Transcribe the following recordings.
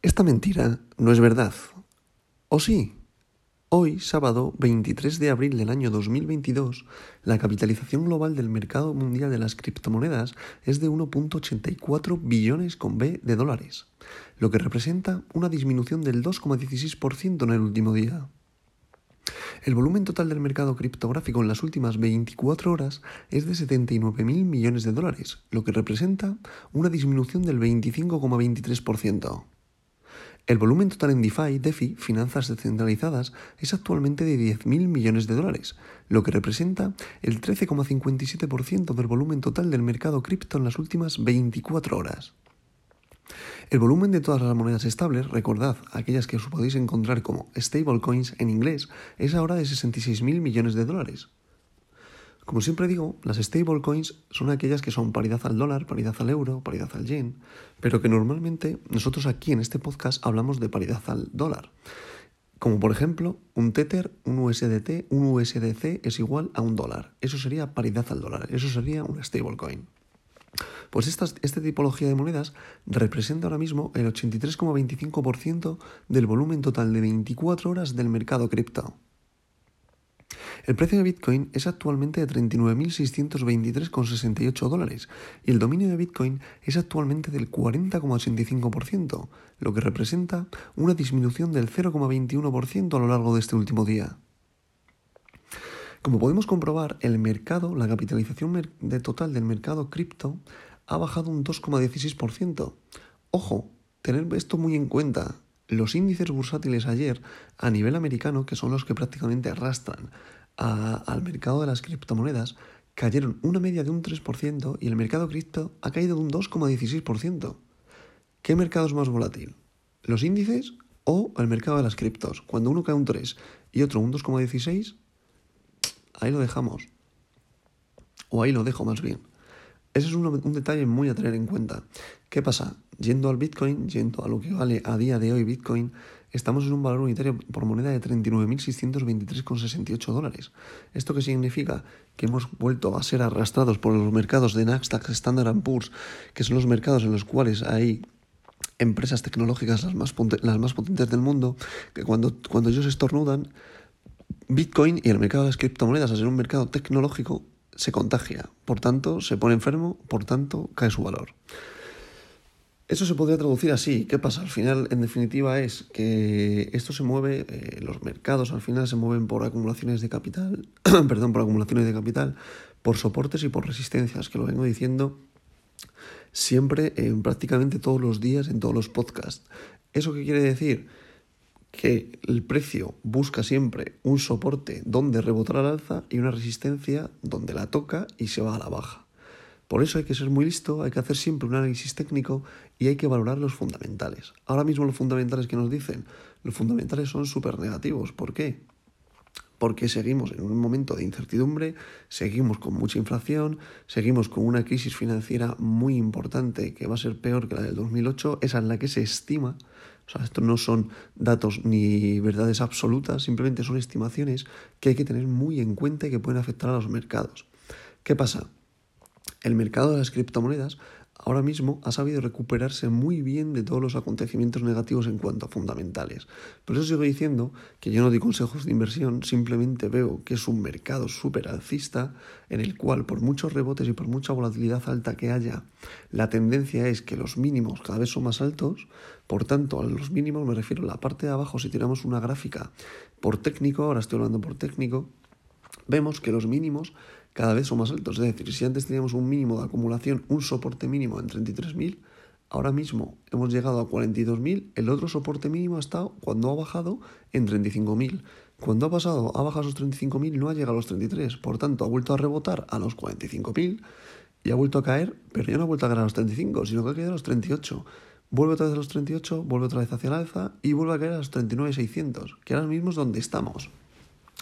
Esta mentira no es verdad. ¿O sí? Hoy, sábado 23 de abril del año 2022, la capitalización global del mercado mundial de las criptomonedas es de 1.84 billones con B de dólares, lo que representa una disminución del 2,16% en el último día. El volumen total del mercado criptográfico en las últimas 24 horas es de 79.000 millones de dólares, lo que representa una disminución del 25,23%. El volumen total en DeFi, DeFi, finanzas descentralizadas, es actualmente de 10.000 millones de dólares, lo que representa el 13,57% del volumen total del mercado cripto en las últimas 24 horas. El volumen de todas las monedas estables, recordad, aquellas que os podéis encontrar como stablecoins en inglés, es ahora de 66.000 millones de dólares, como siempre digo, las stablecoins son aquellas que son paridad al dólar, paridad al euro, paridad al yen, pero que normalmente nosotros aquí en este podcast hablamos de paridad al dólar. Como por ejemplo, un Tether, un USDT, un USDC es igual a un dólar. Eso sería paridad al dólar, eso sería una stablecoin. Pues esta, esta tipología de monedas representa ahora mismo el 83,25% del volumen total de 24 horas del mercado cripto. El precio de Bitcoin es actualmente de 39.623,68 dólares y el dominio de Bitcoin es actualmente del 40,85%, lo que representa una disminución del 0,21% a lo largo de este último día. Como podemos comprobar, el mercado, la capitalización de total del mercado cripto ha bajado un 2,16%. Ojo, tener esto muy en cuenta. Los índices bursátiles ayer a nivel americano, que son los que prácticamente arrastran al mercado de las criptomonedas cayeron una media de un 3% y el mercado cripto ha caído de un 2,16%. ¿Qué mercado es más volátil? ¿Los índices o el mercado de las criptos? Cuando uno cae un 3 y otro un 2,16, ahí lo dejamos. O ahí lo dejo más bien. Ese es un, un, detalle muy a tener en cuenta. ¿Qué pasa? Yendo al Bitcoin, yendo a lo que vale a día de hoy Bitcoin, estamos en un valor unitario por moneda de 39.623,68 dólares. ¿Esto qué significa? Que hemos vuelto a ser arrastrados por los mercados de Nasdaq, Standard Poor's, que son los mercados en los cuales hay empresas tecnológicas las más, las más potentes del mundo, que cuando, cuando ellos estornudan, Bitcoin y el mercado de las criptomonedas, al ser un mercado tecnológico, se contagia. Por tanto, se pone enfermo, por tanto, cae su valor. Eso se podría traducir así. ¿Qué pasa? Al final, en definitiva, es que esto se mueve, eh, los mercados al final se mueven por acumulaciones de capital, perdón, por acumulaciones de capital, por soportes y por resistencias, que lo vengo diciendo siempre, en prácticamente todos los días, en todos los podcasts. ¿Eso qué quiere decir? Que el precio busca siempre un soporte donde rebotar al alza y una resistencia donde la toca y se va a la baja. Por eso hay que ser muy listo, hay que hacer siempre un análisis técnico y hay que valorar los fundamentales. Ahora mismo los fundamentales que nos dicen, los fundamentales son súper negativos. ¿Por qué? Porque seguimos en un momento de incertidumbre, seguimos con mucha inflación, seguimos con una crisis financiera muy importante que va a ser peor que la del 2008, esa en la que se estima, o sea, esto no son datos ni verdades absolutas, simplemente son estimaciones que hay que tener muy en cuenta y que pueden afectar a los mercados. ¿Qué pasa? El mercado de las criptomonedas ahora mismo ha sabido recuperarse muy bien de todos los acontecimientos negativos en cuanto a fundamentales. Por eso sigo diciendo que yo no doy consejos de inversión, simplemente veo que es un mercado súper alcista en el cual por muchos rebotes y por mucha volatilidad alta que haya, la tendencia es que los mínimos cada vez son más altos. Por tanto, a los mínimos me refiero a la parte de abajo, si tiramos una gráfica por técnico, ahora estoy hablando por técnico, vemos que los mínimos cada vez son más altos. Es decir, si antes teníamos un mínimo de acumulación, un soporte mínimo en 33.000, ahora mismo hemos llegado a 42.000, el otro soporte mínimo ha estado cuando ha bajado en 35.000. Cuando ha pasado, ha bajado a esos 35.000, no ha llegado a los 33. Por tanto, ha vuelto a rebotar a los 45.000 y ha vuelto a caer, pero ya no ha vuelto a caer a los 35, sino que ha caído a los 38. Vuelve otra vez a los 38, vuelve otra vez hacia el alza y vuelve a caer a los 39.600, que ahora mismo es donde estamos.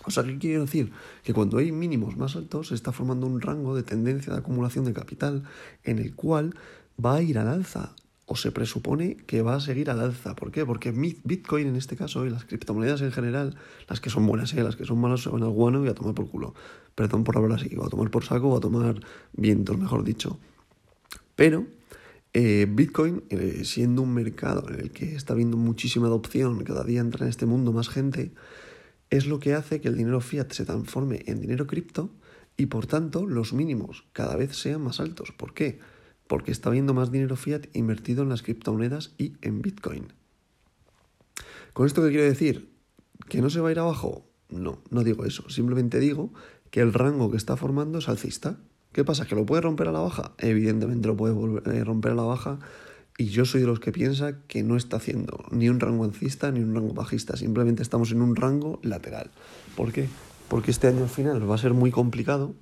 O sea, ¿qué quiero decir? Que cuando hay mínimos más altos se está formando un rango de tendencia de acumulación de capital en el cual va a ir al alza o se presupone que va a seguir al alza. ¿Por qué? Porque Bitcoin en este caso y las criptomonedas en general, las que son buenas y ¿eh? las que son malas, son al guano y a tomar por culo. Perdón por hablar así, o a tomar por saco o a tomar vientos, mejor dicho. Pero eh, Bitcoin, eh, siendo un mercado en el que está habiendo muchísima adopción, cada día entra en este mundo más gente, es lo que hace que el dinero fiat se transforme en dinero cripto y por tanto los mínimos cada vez sean más altos. ¿Por qué? Porque está habiendo más dinero fiat invertido en las criptomonedas y en Bitcoin. ¿Con esto qué quiero decir? ¿Que no se va a ir abajo? No, no digo eso. Simplemente digo que el rango que está formando es alcista. ¿Qué pasa? ¿Que lo puede romper a la baja? Evidentemente lo puede eh, romper a la baja y yo soy de los que piensa que no está haciendo ni un rango alcista ni un rango bajista, simplemente estamos en un rango lateral. ¿Por qué? Porque este año al final va a ser muy complicado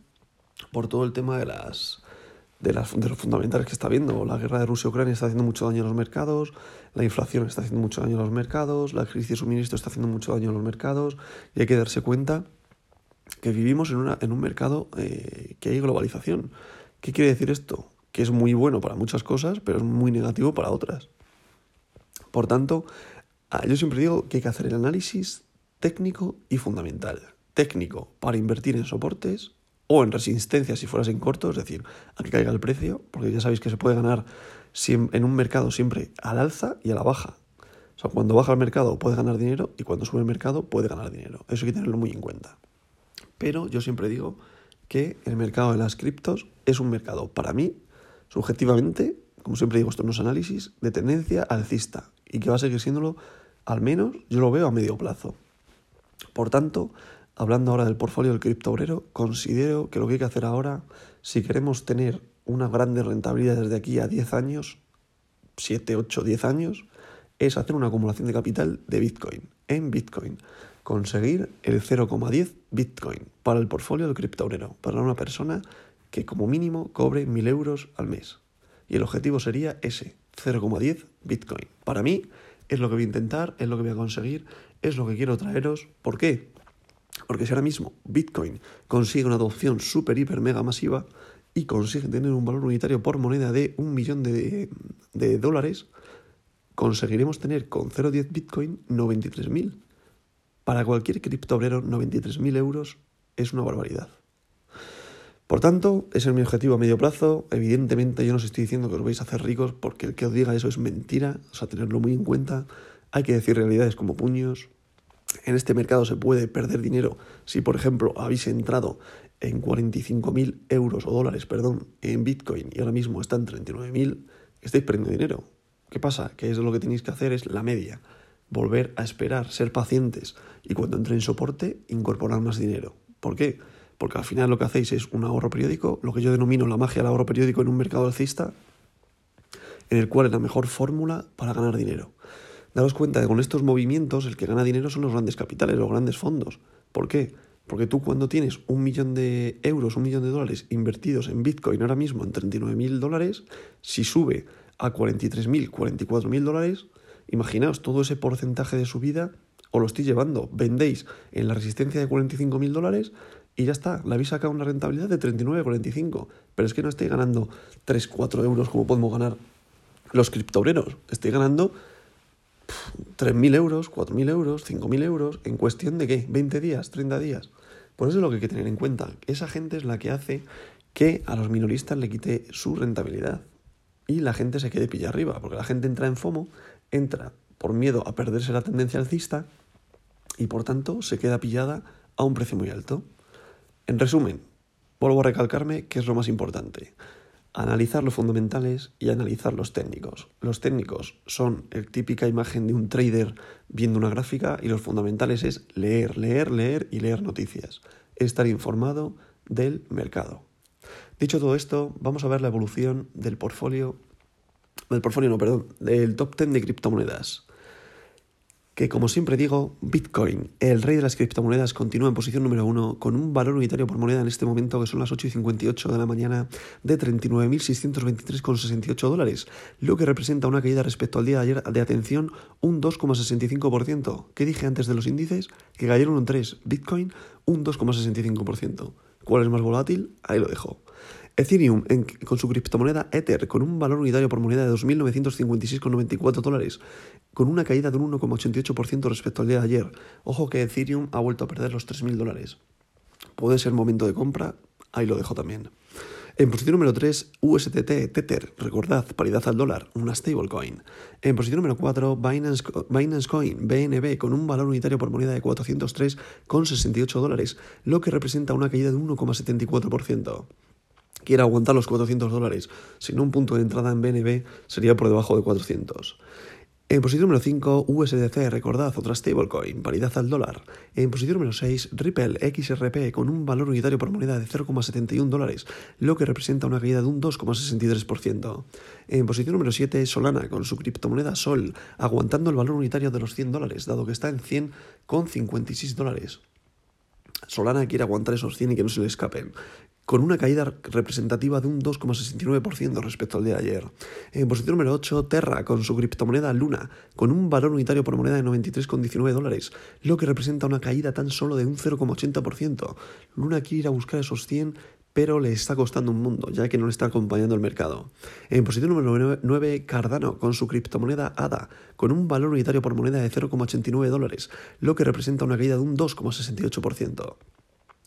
por todo el tema de las de, las, de los fundamentales que está viendo. La guerra de Rusia-Ucrania está haciendo mucho daño a los mercados, la inflación está haciendo mucho daño a los mercados, la crisis de suministro está haciendo mucho daño a los mercados y hay que darse cuenta que vivimos en, una, en un mercado eh, que hay globalización. ¿Qué quiere decir esto? Que es muy bueno para muchas cosas, pero es muy negativo para otras. Por tanto, ah, yo siempre digo que hay que hacer el análisis técnico y fundamental. Técnico para invertir en soportes o en resistencia si fueras en corto, es decir, a que caiga el precio, porque ya sabéis que se puede ganar en un mercado siempre al alza y a la baja. O sea, cuando baja el mercado puede ganar dinero y cuando sube el mercado puede ganar dinero. Eso hay que tenerlo muy en cuenta. Pero yo siempre digo que el mercado de las criptos es un mercado, para mí, subjetivamente, como siempre digo, esto no es análisis, de tendencia alcista y que va a seguir siéndolo, al menos yo lo veo a medio plazo. Por tanto, hablando ahora del portfolio del cripto obrero, considero que lo que hay que hacer ahora, si queremos tener una grande rentabilidad desde aquí a 10 años, 7, 8, 10 años, es hacer una acumulación de capital de Bitcoin, en Bitcoin conseguir el 0,10 Bitcoin para el portfolio del criptobrero, para una persona que como mínimo cobre 1.000 euros al mes. Y el objetivo sería ese, 0,10 Bitcoin. Para mí es lo que voy a intentar, es lo que voy a conseguir, es lo que quiero traeros. ¿Por qué? Porque si ahora mismo Bitcoin consigue una adopción súper, hiper, mega masiva y consigue tener un valor unitario por moneda de un millón de, de dólares, conseguiremos tener con 0,10 Bitcoin 93.000. Para cualquier criptobrero, 93.000 euros es una barbaridad. Por tanto, ese es mi objetivo a medio plazo. Evidentemente, yo no os estoy diciendo que os vais a hacer ricos porque el que os diga eso es mentira, o sea, tenerlo muy en cuenta. Hay que decir realidades como puños. En este mercado se puede perder dinero si, por ejemplo, habéis entrado en 45.000 euros o dólares, perdón, en Bitcoin y ahora mismo está en 39.000, estáis perdiendo dinero. ¿Qué pasa? Que es lo que tenéis que hacer es la media volver a esperar, ser pacientes y cuando entre en soporte incorporar más dinero. ¿Por qué? Porque al final lo que hacéis es un ahorro periódico, lo que yo denomino la magia del ahorro periódico en un mercado alcista, en el cual es la mejor fórmula para ganar dinero. Daros cuenta que con estos movimientos el que gana dinero son los grandes capitales, los grandes fondos. ¿Por qué? Porque tú cuando tienes un millón de euros, un millón de dólares invertidos en Bitcoin ahora mismo en 39.000 dólares, si sube a 43.000, 44.000 dólares, Imaginaos todo ese porcentaje de subida o lo estoy llevando. Vendéis en la resistencia de 45.000 dólares y ya está. Le habéis sacado una rentabilidad de 39,45. Pero es que no estoy ganando 3, 4 euros como podemos ganar los criptobreros. Estoy ganando 3.000 euros, 4.000 euros, 5.000 euros. ¿En cuestión de qué? ¿20 días? ¿30 días? Por eso es lo que hay que tener en cuenta. Esa gente es la que hace que a los minoristas le quite su rentabilidad. Y la gente se quede pilla arriba, porque la gente entra en FOMO entra por miedo a perderse la tendencia alcista y por tanto se queda pillada a un precio muy alto. En resumen, vuelvo a recalcarme que es lo más importante. Analizar los fundamentales y analizar los técnicos. Los técnicos son la típica imagen de un trader viendo una gráfica y los fundamentales es leer, leer, leer y leer noticias. Estar informado del mercado. Dicho todo esto, vamos a ver la evolución del portfolio del portfolio, no, perdón, del top 10 de criptomonedas. Que como siempre digo, Bitcoin, el rey de las criptomonedas, continúa en posición número uno con un valor unitario por moneda en este momento, que son las 8 y 58 de la mañana, de 39.623,68 dólares, lo que representa una caída respecto al día de ayer de atención un 2,65%. ¿Qué dije antes de los índices? Que cayeron un 3, Bitcoin un 2,65%. ¿Cuál es más volátil? Ahí lo dejo. Ethereum con su criptomoneda Ether, con un valor unitario por moneda de 2.956,94 dólares, con una caída de un 1,88% respecto al día de ayer. Ojo que Ethereum ha vuelto a perder los 3.000 dólares. Puede ser momento de compra, ahí lo dejo también. En posición número 3, USDT Tether, recordad, paridad al dólar, una stablecoin. En posición número 4, Binance, Binance Coin, BNB, con un valor unitario por moneda de 403,68 dólares, lo que representa una caída de 1,74% quiere aguantar los 400 dólares. Sin un punto de entrada en BNB sería por debajo de 400. En posición número 5, USDC, recordad, otra stablecoin, paridad al dólar. En posición número 6, Ripple XRP, con un valor unitario por moneda de 0,71 dólares, lo que representa una caída de un 2,63%. En posición número 7, Solana, con su criptomoneda Sol, aguantando el valor unitario de los 100 dólares, dado que está en 100,56 dólares. Solana quiere aguantar esos 100 y que no se le escapen con una caída representativa de un 2,69% respecto al día de ayer. En posición número 8, Terra, con su criptomoneda Luna, con un valor unitario por moneda de 93,19 dólares, lo que representa una caída tan solo de un 0,80%. Luna quiere ir a buscar esos 100, pero le está costando un mundo, ya que no le está acompañando el mercado. En posición número 9, Cardano, con su criptomoneda ADA, con un valor unitario por moneda de 0,89 dólares, lo que representa una caída de un 2,68%.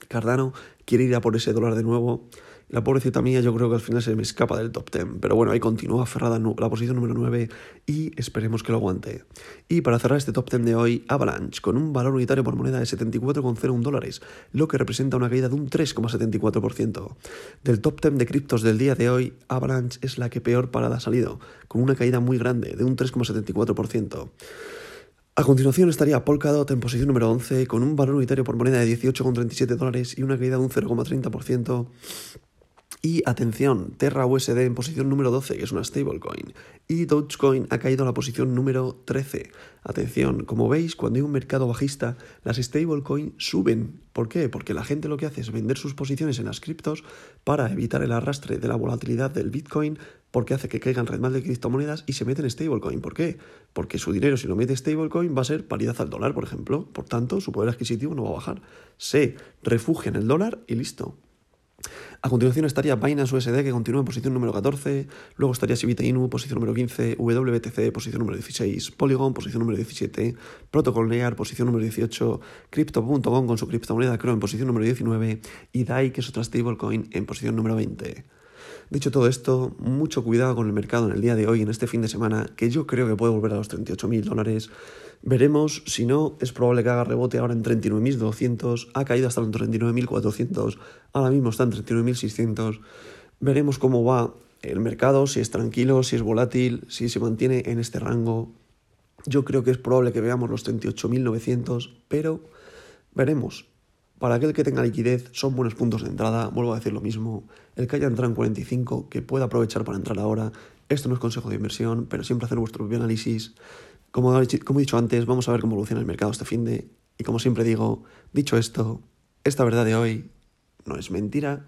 Cardano quiere ir a por ese dólar de nuevo. La pobrecita mía yo creo que al final se me escapa del top 10. Pero bueno, ahí continúa aferrada la posición número 9 y esperemos que lo aguante. Y para cerrar este top 10 de hoy, Avalanche, con un valor unitario por moneda de 74,01 dólares, lo que representa una caída de un 3,74%. Del top 10 de criptos del día de hoy, Avalanche es la que peor parada ha salido, con una caída muy grande de un 3,74%. A continuación estaría Polkadot en posición número 11 con un valor unitario por moneda de 18,37 dólares y una caída de un 0,30%. Y atención, Terra USD en posición número 12, que es una stablecoin. Y Dogecoin ha caído a la posición número 13. Atención, como veis, cuando hay un mercado bajista, las stablecoins suben. ¿Por qué? Porque la gente lo que hace es vender sus posiciones en las criptos para evitar el arrastre de la volatilidad del Bitcoin, porque hace que caigan red mal de criptomonedas y se meten en stablecoin. ¿Por qué? Porque su dinero, si lo mete stablecoin, va a ser paridad al dólar, por ejemplo. Por tanto, su poder adquisitivo no va a bajar. Se refugia en el dólar y listo. A continuación estaría Binance USD, que continúa en posición número 14. Luego estaría Sivita Inu, posición número 15. WTC, posición número 16. Polygon, posición número 17. Protocol Layer, posición número 18. Crypto.com con su criptomoneda Crow en posición número 19. Y DAI, que es otra stablecoin, en posición número 20. Dicho todo esto, mucho cuidado con el mercado en el día de hoy, en este fin de semana, que yo creo que puede volver a los 38.000 dólares. Veremos, si no, es probable que haga rebote ahora en 39.200, ha caído hasta los 39.400, ahora mismo está en 39.600. Veremos cómo va el mercado, si es tranquilo, si es volátil, si se mantiene en este rango. Yo creo que es probable que veamos los 38.900, pero veremos. Para aquel que tenga liquidez, son buenos puntos de entrada. Vuelvo a decir lo mismo. El que haya entrado en 45, que pueda aprovechar para entrar ahora. Esto no es consejo de inversión, pero siempre hacer vuestro propio análisis. Como, he dicho antes, vamos a ver cómo evoluciona el mercado este fin de. Y como siempre digo, dicho esto, esta verdad de hoy no es mentira,